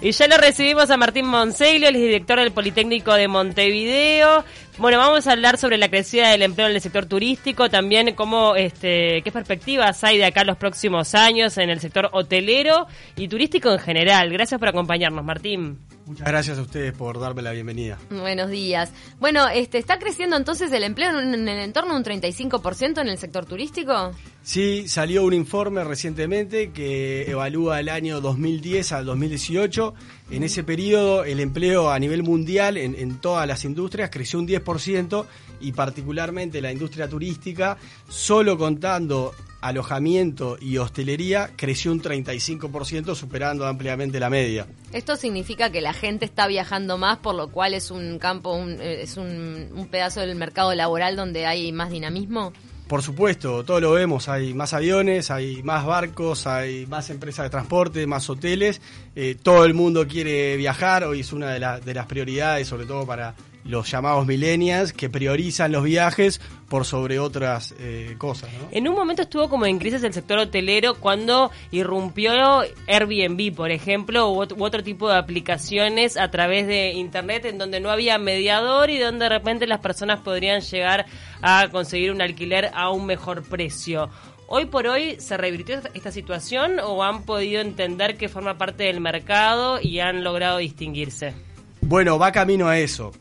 Y ya lo recibimos a Martín Monseglio, el director del Politécnico de Montevideo. Bueno, vamos a hablar sobre la crecida del empleo en el sector turístico, también cómo, este, qué perspectivas hay de acá los próximos años en el sector hotelero y turístico en general. Gracias por acompañarnos, Martín. Muchas gracias a ustedes por darme la bienvenida. Buenos días. Bueno, este, ¿está creciendo entonces el empleo en, en el entorno de un 35% en el sector turístico? Sí, salió un informe recientemente que evalúa el año 2010 al 2018. En ese periodo el empleo a nivel mundial en, en todas las industrias creció un 10% y particularmente la industria turística, solo contando alojamiento y hostelería, creció un 35%, superando ampliamente la media. Esto significa que la gente está viajando más, por lo cual es un campo, un, eh, es un, un pedazo del mercado laboral donde hay más dinamismo. Por supuesto, todo lo vemos, hay más aviones, hay más barcos, hay más empresas de transporte, más hoteles, eh, todo el mundo quiere viajar, hoy es una de, la- de las prioridades, sobre todo para los llamados millennials, que priorizan los viajes por sobre otras eh, cosas. ¿no? En un momento estuvo como en crisis el sector hotelero cuando irrumpió Airbnb, por ejemplo, u, ot- u otro tipo de aplicaciones a través de Internet en donde no había mediador y donde de repente las personas podrían llegar a conseguir un alquiler a un mejor precio. Hoy por hoy se revirtió esta situación o han podido entender que forma parte del mercado y han logrado distinguirse. Bueno, va camino a eso.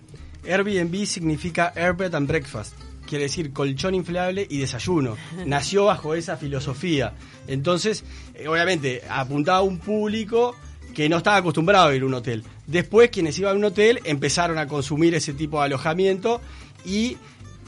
Airbnb significa Air Bed and Breakfast. Quiere decir colchón inflable y desayuno. Nació bajo esa filosofía. Entonces, eh, obviamente, apuntaba a un público que no estaba acostumbrado a ir a un hotel. Después, quienes iban a un hotel empezaron a consumir ese tipo de alojamiento y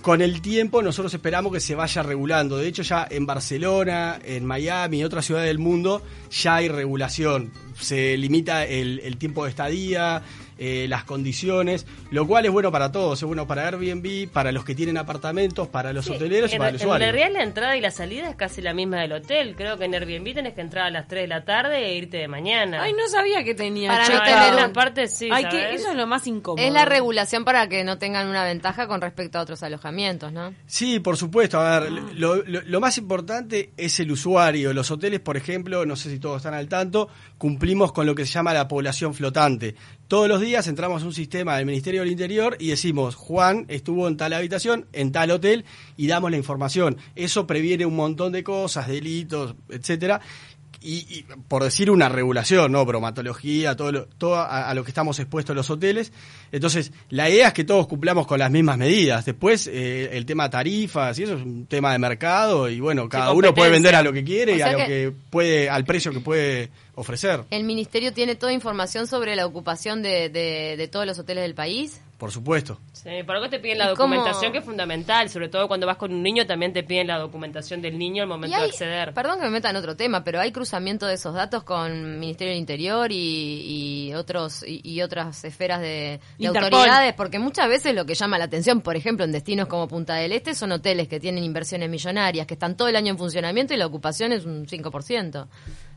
con el tiempo nosotros esperamos que se vaya regulando. De hecho, ya en Barcelona, en Miami y otras ciudades del mundo ya hay regulación. Se limita el, el tiempo de estadía, eh, las condiciones, lo cual es bueno para todos. Es bueno para Airbnb, para los que tienen apartamentos, para los hoteleros y en, para el en usuario. realidad la entrada y la salida es casi la misma del hotel. Creo que en Airbnb tenés que entrar a las 3 de la tarde e irte de mañana. Ay, no sabía que tenía. Para no tener una parte sí, Ay, que eso es lo más incómodo. Es la regulación para que no tengan una ventaja con respecto a otros alojamientos, ¿no? Sí, por supuesto. A ver, lo, lo- lo más importante es el usuario. Los hoteles, por ejemplo, no sé si todos están al tanto, con lo que se llama la población flotante. Todos los días entramos a un sistema del Ministerio del Interior y decimos, Juan estuvo en tal habitación, en tal hotel, y damos la información. Eso previene un montón de cosas, delitos, etcétera. Y, y por decir una regulación, ¿no? Bromatología, todo, lo, todo a, a lo que estamos expuestos los hoteles. Entonces, la idea es que todos cumplamos con las mismas medidas. Después, eh, el tema tarifas y eso es un tema de mercado y bueno, cada uno puede vender a lo que quiere O y a lo que- que puede, al precio que puede ofrecer. ¿El ministerio tiene toda información sobre la ocupación de, de- de todos los hoteles del país? Por supuesto. Sí, por algo te piden la documentación que es fundamental, sobre todo cuando vas con un niño también te piden la documentación del niño al momento hay- de acceder. Perdón que me meta en otro tema, pero hay cruzamiento de esos datos con Ministerio del Interior y, y otros y, y otras esferas de, de autoridades, porque muchas veces lo que llama la atención, por ejemplo, en destinos como Punta del Este, son hoteles que tienen inversiones millonarias, que están todo el año en funcionamiento y la ocupación es un 5%.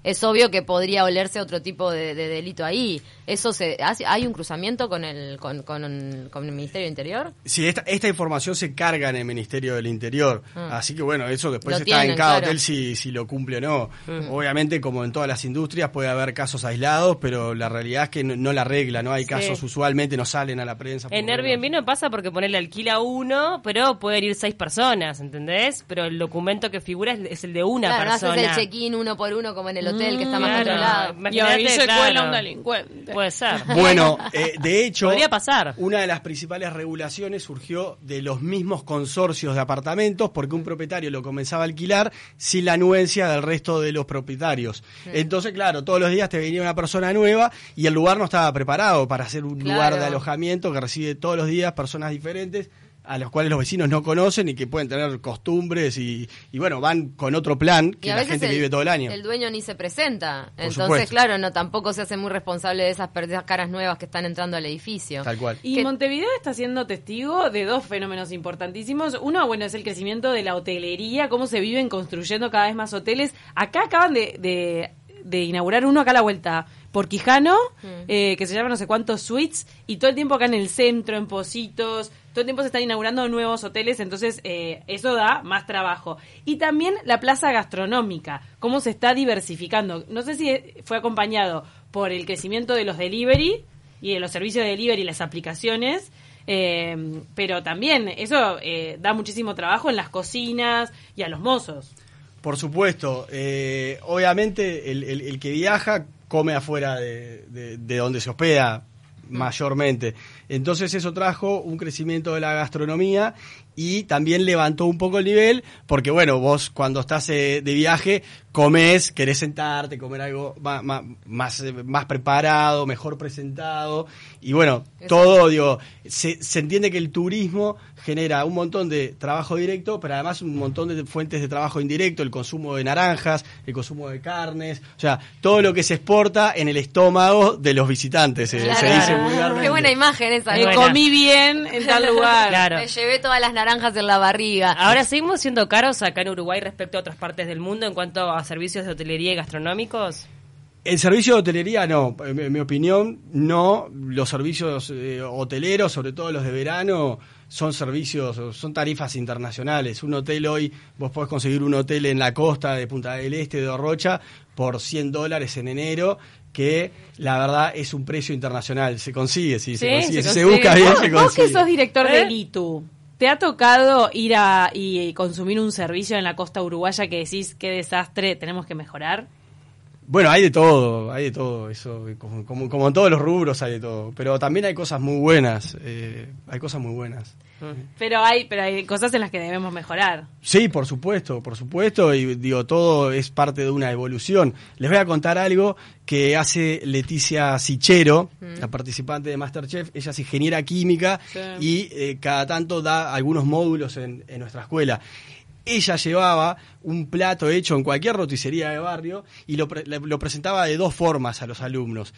Es obvio que podría olerse otro tipo de, de delito ahí. ¿Eso se hace- ¿Hay un cruzamiento con el, con, con- con el Ministerio del Interior? Sí, esta, esta información se carga en el Ministerio del Interior. Ah. Así que bueno, eso después Lo está tienen, en cada claro. hotel si, si lo cumple o no. Obviamente, como en todas las industrias, puede haber casos aislados, pero la realidad es que no, no la regla, ¿no? Hay casos usualmente no salen a la prensa. En. Airbnb no pasa porque ponerle alquila uno, pero pueden ir seis personas, ¿entendés? Pero el documento que figura es, es el de una claro, no persona. haces el check-in uno por uno como en el hotel que está más Claro. controlado. Y ahí se Imagínate, cuela claro. un delincuente. Puede ser. Bueno, eh, de hecho, Podría pasar. una de las principales regulaciones surgió de los mismos consorcios de apartamentos porque un propietario lo comenzaba a alquilar sin la anuencia del resto de los propietarios. Entonces, claro, todos los días te venía una persona nueva y el lugar no estaba preparado para ser un Claro. lugar de alojamiento que recibe todos los días personas diferentes a los cuales los vecinos no conocen y que pueden tener costumbres y, y bueno, van con otro plan Y que a la gente que vive todo el año. el dueño ni se presenta. Entonces, supuesto. claro, no tampoco se hace muy responsable de esas, esas caras nuevas que están entrando al edificio. Tal cual. Y Que- Montevideo está siendo testigo de dos fenómenos importantísimos. Uno, bueno, es el crecimiento de la hotelería, cómo se viven construyendo cada vez más hoteles. Acá acaban de, de, de inaugurar uno acá a la vuelta por Quijano, eh, que se llama no sé cuántos suites, y todo el tiempo acá en el centro, en Positos, todo el tiempo se están inaugurando nuevos hoteles, entonces eh, eso da más trabajo. Y también la plaza gastronómica, cómo se está diversificando. No sé si fue acompañado por el crecimiento de los delivery y de los servicios de delivery y las aplicaciones. eh, pero también eso eh, da muchísimo trabajo en las cocinas y a los mozos. Por supuesto, eh, obviamente el, que viaja come afuera de donde se hospeda mayormente. Entonces eso trajo un crecimiento de la gastronomía y también levantó un poco el nivel, porque bueno, vos cuando estás eh, de viaje comes, querés sentarte, comer algo ma- más, eh, más, preparado, mejor presentado, y bueno, todo, digo, se, se entiende que el turismo genera un montón de trabajo directo, pero además un montón de fuentes de trabajo indirecto, el consumo de naranjas, el consumo de carnes, o sea, todo lo que se exporta en el estómago de los visitantes, eh, se Claro. dice vulgarmente. Qué buena imagen esa. Buena. comí bien en tal lugar. Claro. Me llevé todas las naranjas en la barriga. Ahora seguimos siendo caros acá en Uruguay respecto a otras partes del mundo en cuanto a servicios de hotelería y gastronómicos. El servicio de hotelería no, en mi- en mi opinión no. Los servicios eh, hoteleros, sobre todo los de verano, son servicios, son tarifas internacionales. Un hotel hoy, vos podés conseguir un hotel en la costa de Punta del Este, de Rocha, por 100 dólares en enero, que la verdad es un precio internacional. Se consigue, sí, se consigue. se Si se busca bien, Vos, se vos consigue. que sos director ¿Eh? del ITU, ¿te ha tocado ir a y consumir un servicio en la costa uruguaya que decís qué desastre tenemos que mejorar? Bueno, hay de todo, hay de todo, eso, como, como, como en todos los rubros hay de todo, pero también hay cosas muy buenas, eh, hay cosas muy buenas. Pero hay, pero hay cosas en las que debemos mejorar. Sí, por supuesto, por supuesto, y digo, todo es parte de una evolución. Les voy a contar algo que hace Leticia Sichero, la participante de Masterchef, ella es ingeniera química Sí. y eh, cada tanto da algunos módulos en, en nuestra escuela. Ella llevaba un plato hecho en cualquier roticería de barrio y lo, pre- lo presentaba de dos formas a los alumnos.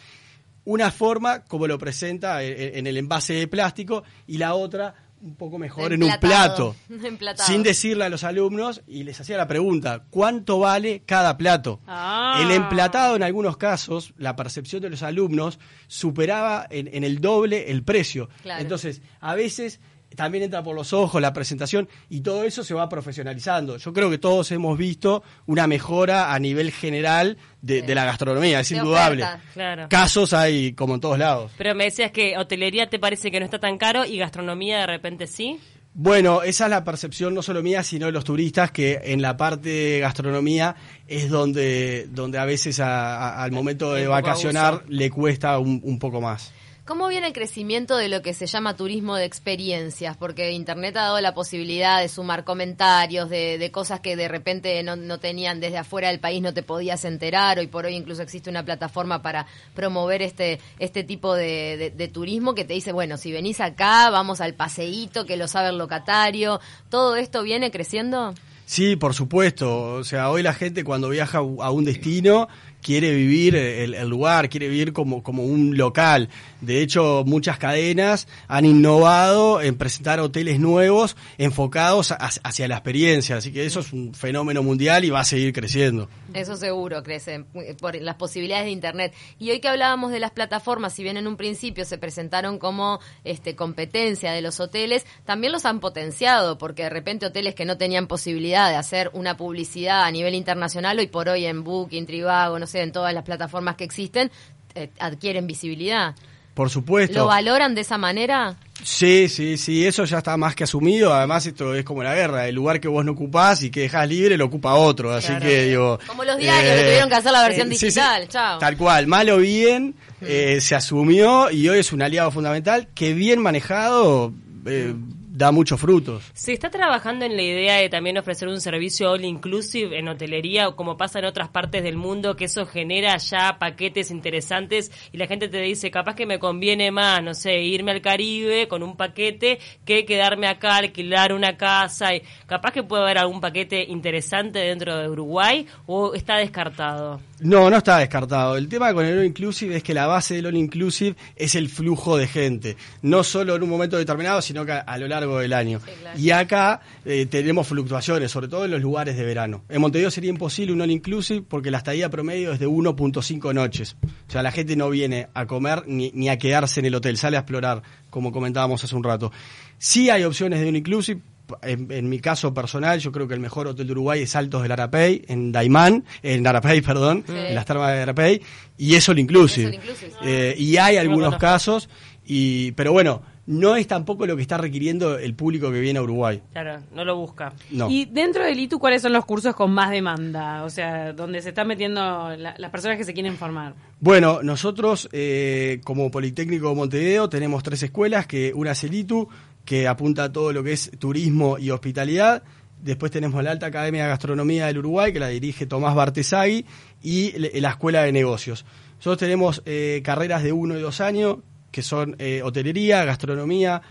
Una forma como lo presenta en, en el envase de plástico y la otra un poco mejor en un plato. Emplatado. Sin decirle a los alumnos y les hacía la pregunta, ¿cuánto vale cada plato? Ah. El emplatado en algunos casos, la percepción de los alumnos superaba en, en el doble el precio. Claro. Entonces, a veces también entra por los ojos la presentación y todo eso se va profesionalizando. Yo creo que todos hemos visto una mejora a nivel general de, de la gastronomía, es De indudable. oferta. Claro. Casos hay como en todos lados. Pero me decías que hotelería te parece que no está tan caro y gastronomía de repente sí. Bueno, esa es la percepción no solo mía, sino de los turistas, que en la parte de gastronomía es donde, donde a veces a- a- al momento de vacacionar abuso. le cuesta un, un poco más. ¿Cómo viene el crecimiento de lo que se llama turismo de experiencias? Porque Internet ha dado la posibilidad de sumar comentarios, de, de cosas que de repente no, tenían desde afuera del país, no te podías enterar. Hoy por hoy incluso existe una plataforma para promover este, este tipo de, de- de turismo que te dice, bueno, si venís acá, vamos al paseíto, que lo sabe el locatario. ¿Todo esto viene creciendo? Sí, por supuesto. O sea, hoy la gente cuando viaja a un destino quiere vivir el, lugar, quiere vivir como, como un local. De hecho, muchas cadenas han innovado en presentar hoteles nuevos enfocados a- hacia la experiencia. Así que eso es un fenómeno mundial y va a seguir creciendo. Eso seguro crece por las posibilidades de internet. Y hoy que hablábamos de las plataformas, si bien en un principio se presentaron como este competencia de los hoteles, también los han potenciado porque de repente hoteles que no tenían posibilidad de hacer una publicidad a nivel internacional hoy por hoy en Booking, Trivago, no sé, en todas las plataformas que existen eh, adquieren visibilidad. Por supuesto. ¿Lo valoran de esa manera? Sí, sí, sí, eso ya está más que asumido. Además, esto es como la guerra. El lugar que vos no ocupás y que dejás libre lo ocupa otro. Así Claro. que digo. eh, Como los diarios, que tuvieron que hacer la versión sí, sí. digital, chao. Tal cual, mal o bien, eh, se asumió y hoy es un aliado fundamental que bien manejado eh, da muchos frutos. ¿Se está trabajando en la idea de también ofrecer un servicio all inclusive en hotelería o como pasa en otras partes del mundo, que eso genera ya paquetes interesantes y la gente te dice, capaz que me conviene más, no sé, irme al Caribe con un paquete que quedarme acá, alquilar una casa y capaz que puede haber algún paquete interesante dentro de Uruguay o está descartado? No, no está descartado. El tema con el All Inclusive es que la base del All Inclusive es el flujo de gente. No solo en un momento determinado, sino que a, a lo largo del año. claro. Y acá eh, tenemos fluctuaciones, sobre todo en los lugares de verano. En Montevideo sería imposible un All Inclusive porque la estadía promedio es de 1.5 noches. O sea, la gente no viene a comer ni, ni a quedarse en el hotel, sale a explorar, como comentábamos hace un rato. Sí hay opciones de All Inclusive, en, en mi caso personal, yo creo que el mejor hotel de Uruguay es Altos del Arapey, en Daimán, en Arapey, perdón, en las termas de Arapey, y eso lo inclusive. Eso all inclusive. Eh, y hay algunos casos, y pero bueno, no es tampoco lo que está requiriendo el público que viene a Uruguay. Claro, no lo busca. No. Y dentro del ITU, ¿cuáles son los cursos con más demanda? O sea, donde se están metiendo la- las personas que se quieren formar. Bueno, nosotros eh, como Politécnico de Montevideo tenemos tres escuelas, que una es el ITU, que apunta a todo lo que es turismo y hospitalidad. Después tenemos la Alta Academia de Gastronomía del Uruguay, que la dirige Tomás Bartesagui, y la Escuela de Negocios. Nosotros tenemos eh, carreras de uno y dos años, que son eh, hotelería, gastronomía,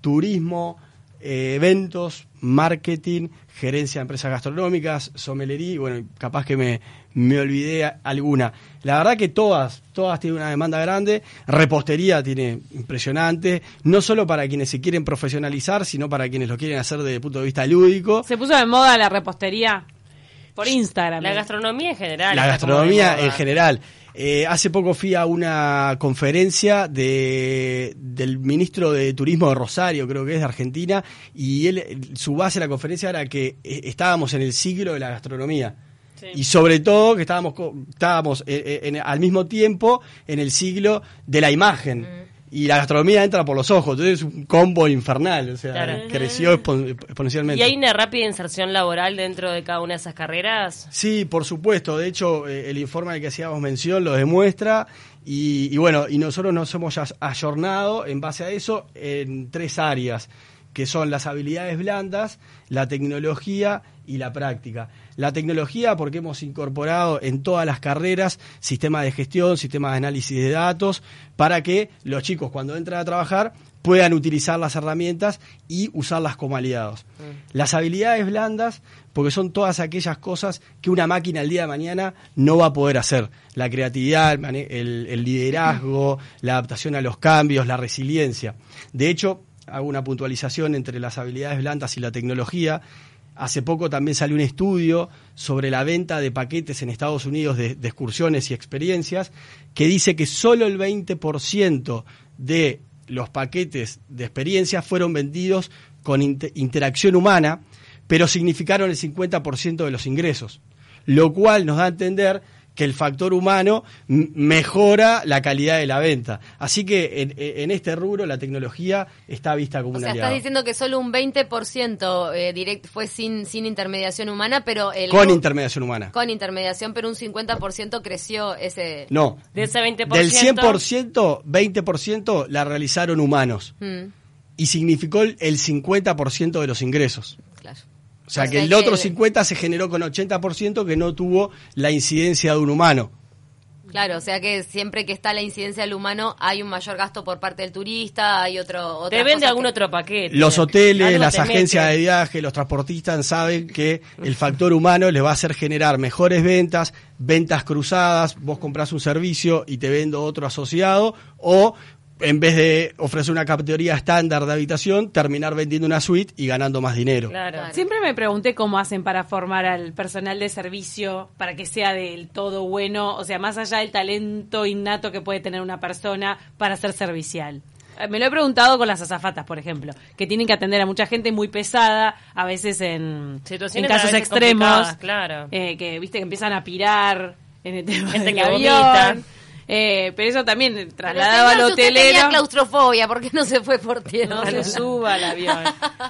turismo, eh, eventos, marketing, gerencia de empresas gastronómicas, sommelería, y bueno, capaz que me, me olvidé alguna. La verdad que todas, todas tienen una demanda grande, repostería tiene impresionante, no solo para quienes se quieren profesionalizar, sino para quienes lo quieren hacer desde el punto de vista lúdico. Se puso de moda la repostería por Instagram. La gastronomía en general. La gastronomía en general. Eh, hace poco fui a una conferencia de, del ministro de Turismo de Rosario, creo que es de Argentina, y él, su base de la conferencia era que eh, estábamos en el siglo de la gastronomía. Sí. Y sobre todo que estábamos, estábamos eh, eh, en- al mismo tiempo en el siglo de la imagen. Y la gastronomía entra por los ojos, entonces es un combo infernal, o sea, Claro. creció expo- exponencialmente. ¿Y hay una rápida inserción laboral dentro de cada una de esas carreras? Sí, por supuesto. De hecho, eh, el informe al que hacíamos mención lo demuestra. Y, y bueno, y nosotros nos hemos ayornado en base a eso en tres áreas, que son las habilidades blandas, la tecnología y la práctica. La tecnología porque hemos incorporado en todas las carreras sistemas de gestión, sistemas de análisis de datos, para que los chicos cuando entran a trabajar puedan utilizar las herramientas y usarlas como aliados. Las habilidades blandas, porque son todas aquellas cosas que una máquina el día de mañana no va a poder hacer. La creatividad, el liderazgo, la adaptación a los cambios, la resiliencia. De hecho, hago una puntualización entre las habilidades blandas y la tecnología. Hace poco también salió un estudio sobre la venta de paquetes en Estados Unidos de, excursiones y experiencias que dice que solo el 20% de los paquetes de experiencias fueron vendidos con inte- interacción humana, pero significaron el 50% de los ingresos, lo cual nos da a entender que el factor humano mejora la calidad de la venta. Así que en, en este rubro la tecnología está vista como O un sea, estás diciendo que solo un 20% eh, direct fue sin, sin intermediación humana, pero el Con intermediación humana. con intermediación, pero un 50% creció ese... No. De ese 20%. Del 100%, 20% la realizaron humanos. Mm, Y significó el el 50% de los ingresos. claro. O sea O que sea el que- otro 50 se generó con 80% que no tuvo la incidencia de un humano. Claro, o sea que siempre que está la incidencia del humano hay un mayor gasto por parte del turista, hay otro... Te vende algún que- otro paquete. Los hoteles, las agencias de viaje, los transportistas saben que el factor humano les va a hacer generar mejores ventas, ventas cruzadas, vos compras un servicio y te vendo otro asociado, o en vez de ofrecer una categoría estándar de habitación, terminar vendiendo una suite y ganando más dinero. Claro. Claro. Siempre me pregunté cómo hacen para formar al personal de servicio para que sea del todo bueno, o sea, más allá del talento innato que puede tener una persona para ser servicial. Eh, Me lo he preguntado con las azafatas, por ejemplo, que tienen que atender a mucha gente muy pesada, a veces en, Situaciones en casos extremos, claro. eh, que viste que empiezan a pirar en el tema Gente del que avión. vomita. Eh, pero eso también Pero, trasladado al usted hotelero. tenía claustrofobia, ¿por qué no se fue por tierra? No se suba al avión.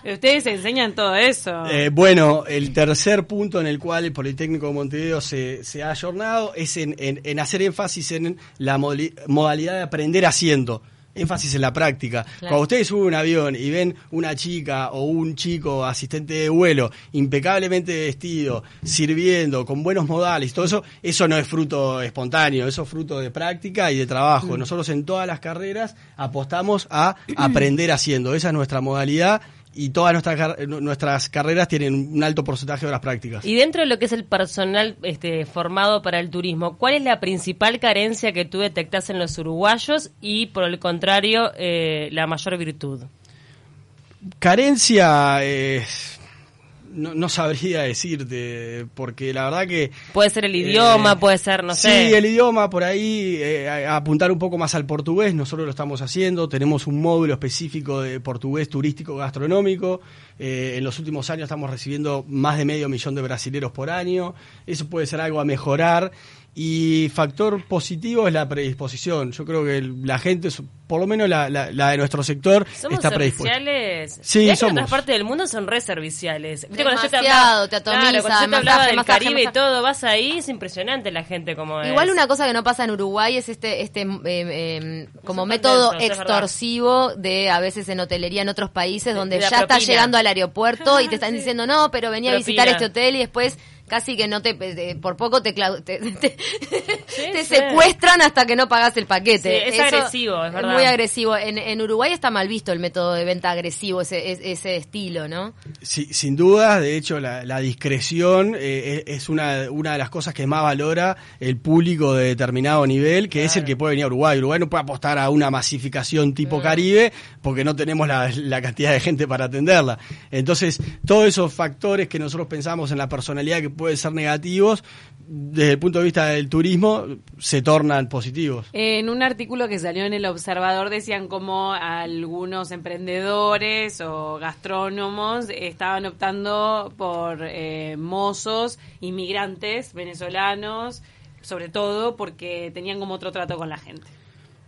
Ustedes enseñan todo eso. Eh, bueno, el tercer punto en el cual el Politécnico de Montevideo se, se ha ayornado es en, en- en hacer énfasis en la modali- modalidad de aprender haciendo. Énfasis en la práctica. Cuando ustedes suben un avión y ven una chica o un chico asistente de vuelo impecablemente vestido, sirviendo, con buenos modales, todo eso, eso no es fruto espontáneo, eso es fruto de práctica y de trabajo. Nosotros en todas las carreras apostamos a aprender haciendo. Esa es nuestra modalidad y todas nuestras, nuestras carreras tienen un alto porcentaje de horas prácticas. Y dentro de lo que es el personal este, formado para el turismo, ¿cuál es la principal carencia que tú detectas en los uruguayos y, por el contrario, eh, la mayor virtud? Carencia es... no, no sabría decirte, porque la verdad que... Puede ser el idioma, Eh, puede ser, no sí, sé. el idioma por ahí, eh, a- a apuntar un poco más al portugués, nosotros lo estamos haciendo, tenemos un módulo específico de portugués turístico gastronómico, eh, en los últimos años estamos recibiendo más de medio millón de brasileros por año, eso puede ser algo a mejorar. Y factor positivo es la predisposición. Yo creo que la gente, por lo menos la, la- la de nuestro sector, Somos está predispuesta. serviciales. Sí, que en somos. otras partes del mundo son re serviciales. ¿Viste cuando yo te Demasiado, hablaba, te atomiza, claro, cuando yo te masaje, hablaba del masaje, Caribe y masaje. todo, vas ahí, es impresionante la gente como es. Igual una cosa que no pasa en Uruguay es este este eh, eh, como método es extorsivo de a veces en hotelería en otros países donde ya estás propina. llegando al aeropuerto y te están diciendo no, pero venía a visitar Propina. este hotel y después casi que no te eh, por poco te te, te- te sí. secuestran hasta que no pagas el paquete. Sí, es agresivo, es verdad. muy agresivo. En, en Uruguay está mal visto el método de venta agresivo, ese, ese, estilo, ¿no? Sí, sin duda, de hecho, la, la discreción eh, es es una, una de las cosas que más valora el público de determinado nivel, que es el que puede venir a Uruguay. Uruguay no puede apostar a una masificación tipo Caribe porque no tenemos la, la cantidad de gente para atenderla. Entonces, todos esos factores que nosotros pensamos en la personalidad que pueden ser negativos, desde el punto de vista del turismo, se tornan positivos. En un artículo que salió en El Observador decían como algunos emprendedores o gastrónomos estaban optando por eh, mozos, inmigrantes venezolanos, sobre todo porque tenían como otro trato con la gente.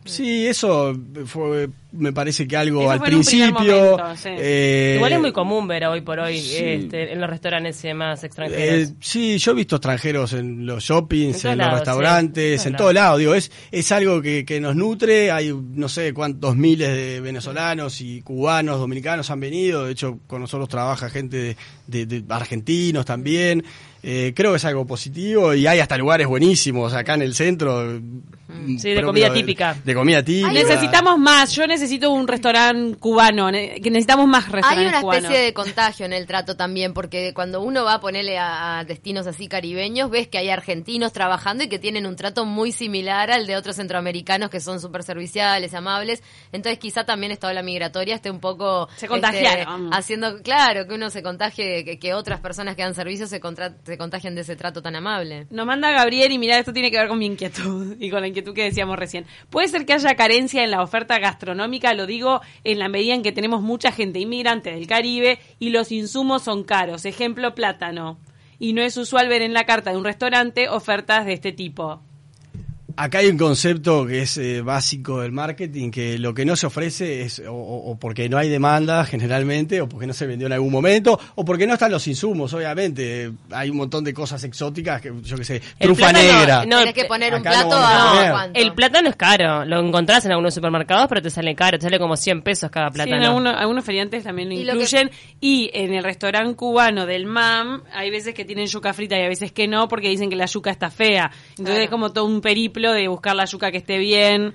Sí, eso fue, me parece que algo Eso al principio. momento, sí. eh, Igual es muy común ver hoy por hoy sí. este, en los restaurantes y demás extranjeros. Eh, sí, yo he visto extranjeros en los shoppings, En los restaurantes, sí. En en todos lados. Digo, es, es algo que, que nos nutre. Hay no sé cuántos miles de venezolanos y cubanos, dominicanos han venido. De hecho, con nosotros trabaja gente de, de- de argentinos también. Eh, creo que es algo positivo y hay hasta lugares buenísimos acá en el centro. Sí, de comida típica. De comida típica. Necesitamos más, yo necesito un restaurante cubano, que necesitamos más Hay restaurantes una cubanos. especie de contagio en el trato también, porque cuando uno va a ponerle a, a destinos así caribeños, ves que hay argentinos trabajando y que tienen un trato muy similar al de otros centroamericanos que son súper serviciales, amables. Entonces quizá también esta ola migratoria esté un poco... Se este, haciendo, claro, que uno se contagie, que, que otras personas que dan servicios se, contra- se contagien de ese trato tan amable. Nos manda Gabriel y mira, esto tiene que ver con mi inquietud y con la inquietud que decíamos recién. Puede ser que haya carencia en la oferta gastronómica, lo digo en la medida en que tenemos mucha gente inmigrante del Caribe y los insumos son caros. Ejemplo, plátano. Y no es usual ver en la carta de un restaurante ofertas de este tipo. Acá hay un concepto que es eh, básico del marketing, que lo que no se ofrece es o, porque no hay demanda generalmente, o porque no se vendió en algún momento, o porque no están los insumos, obviamente. Hay un montón de cosas exóticas, que yo qué sé, El trufa negra. no, Tienes que poner un no plato vamos a. El plátano es caro, lo encontrás en algunos supermercados, pero te sale caro, te sale como 100 pesos cada Sí, plátano. en algunos, algunos feriantes también lo Y lo que- incluyen. Y en el restaurante cubano del MAM, hay veces que tienen yuca frita y a veces que no, porque dicen que la yuca está fea. Entonces Claro. es como todo un periplo de buscar la yuca que esté bien,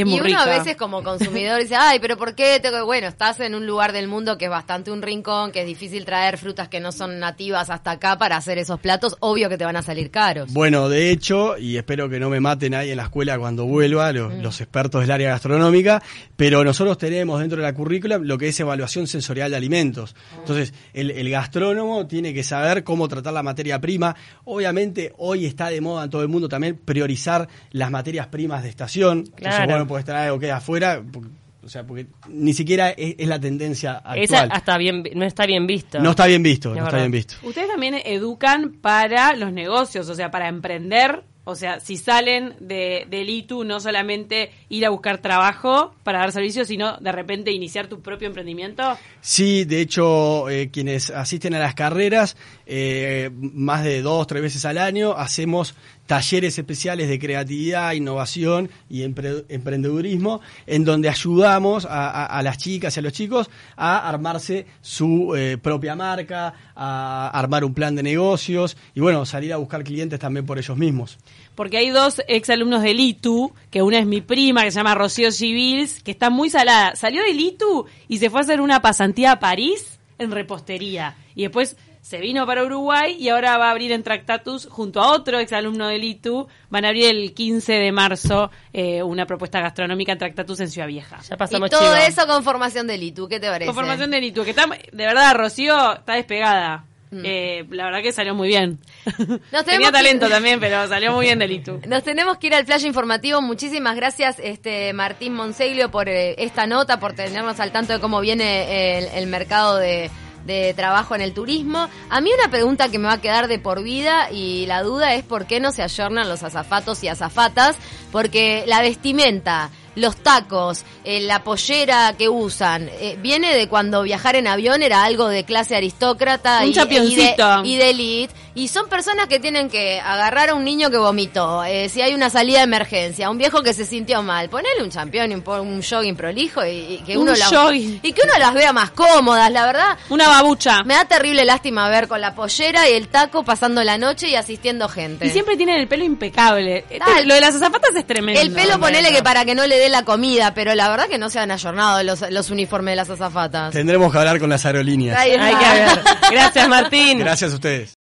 y uno a veces como consumidor dice, ay, pero ¿por qué? Tengo... Bueno, estás en un lugar del mundo que es bastante un rincón, que es difícil traer frutas que no son nativas hasta acá para hacer esos platos, obvio que te van a salir caros. Bueno, de hecho, y espero que no me mate nadie en la escuela cuando vuelva, lo- los expertos del área gastronómica, pero nosotros tenemos dentro de la currícula lo que es evaluación sensorial de alimentos. Entonces, el, el gastrónomo tiene que saber cómo tratar la materia prima. Obviamente, hoy está de moda en todo el mundo también priorizar las materias primas de estación. Entonces, Claro. Bueno, puedes traer algo que es afuera, porque- o sea, porque ni siquiera es, es la tendencia Esa actual. hasta bien, no está bien visto. No está bien visto, Es no está bien visto. Ustedes también educan para los negocios, o sea, para emprender. O sea, si salen de, del ITU, no solamente ir a buscar trabajo para dar servicios, sino de repente iniciar tu propio emprendimiento. Sí, de hecho, eh, quienes asisten a las carreras, eh, más de dos, tres veces al año, hacemos talleres especiales de creatividad, innovación y empre- emprendedurismo, en donde ayudamos a las chicas y a los chicos a armarse su eh, propia marca, a armar un plan de negocios y bueno, salir a buscar clientes también por ellos mismos. Porque hay dos exalumnos del ITU, que una es mi prima, que se llama Rocío Civils, que está muy salada. Salió del ITU y se fue a hacer una pasantía a París en repostería. Y después se vino para Uruguay y ahora va a abrir en Tractatus, junto a otro exalumno del ITU, van a abrir el 15 de marzo eh, una propuesta gastronómica en Tractatus en Ciudad Vieja. Ya Y pasamos todo chivo. eso con formación del ITU, ¿qué te parece? Con formación del ITU, que está, de verdad, Rocío está despegada. Eh, la verdad que salió muy bien. Tenía que- talento también, pero salió muy bien del ITU. Nos tenemos que ir al flash informativo. Muchísimas gracias, este Martín Monseglio, por eh, esta nota, por tenernos al tanto de cómo viene el, el mercado de, de trabajo en el turismo. A mí una pregunta que me va a quedar de por vida y la duda es por qué no se ayornan los azafatos y azafatas, porque la vestimenta, los tacos, eh, la pollera que usan, eh, viene de cuando viajar en avión era algo de clase aristócrata Un y, y de, y de elite. Y son personas que tienen que agarrar a un niño que vomitó, eh, si hay una salida de emergencia, un viejo que se sintió mal, ponerle un champión y un, un jogging prolijo y, y que Un uno las- y que uno las vea más cómodas, la verdad. Una babucha. Me da terrible lástima ver con la pollera y el taco pasando la noche y asistiendo gente. Y siempre tienen el pelo impecable. Este- lo de las azafatas es tremendo. el pelo ponele que para que no le dé la comida, pero la verdad que no se han ayornado los, los uniformes de las azafatas. Tendremos que hablar con las aerolíneas. Hay que ver. Gracias, Martín. Gracias a ustedes.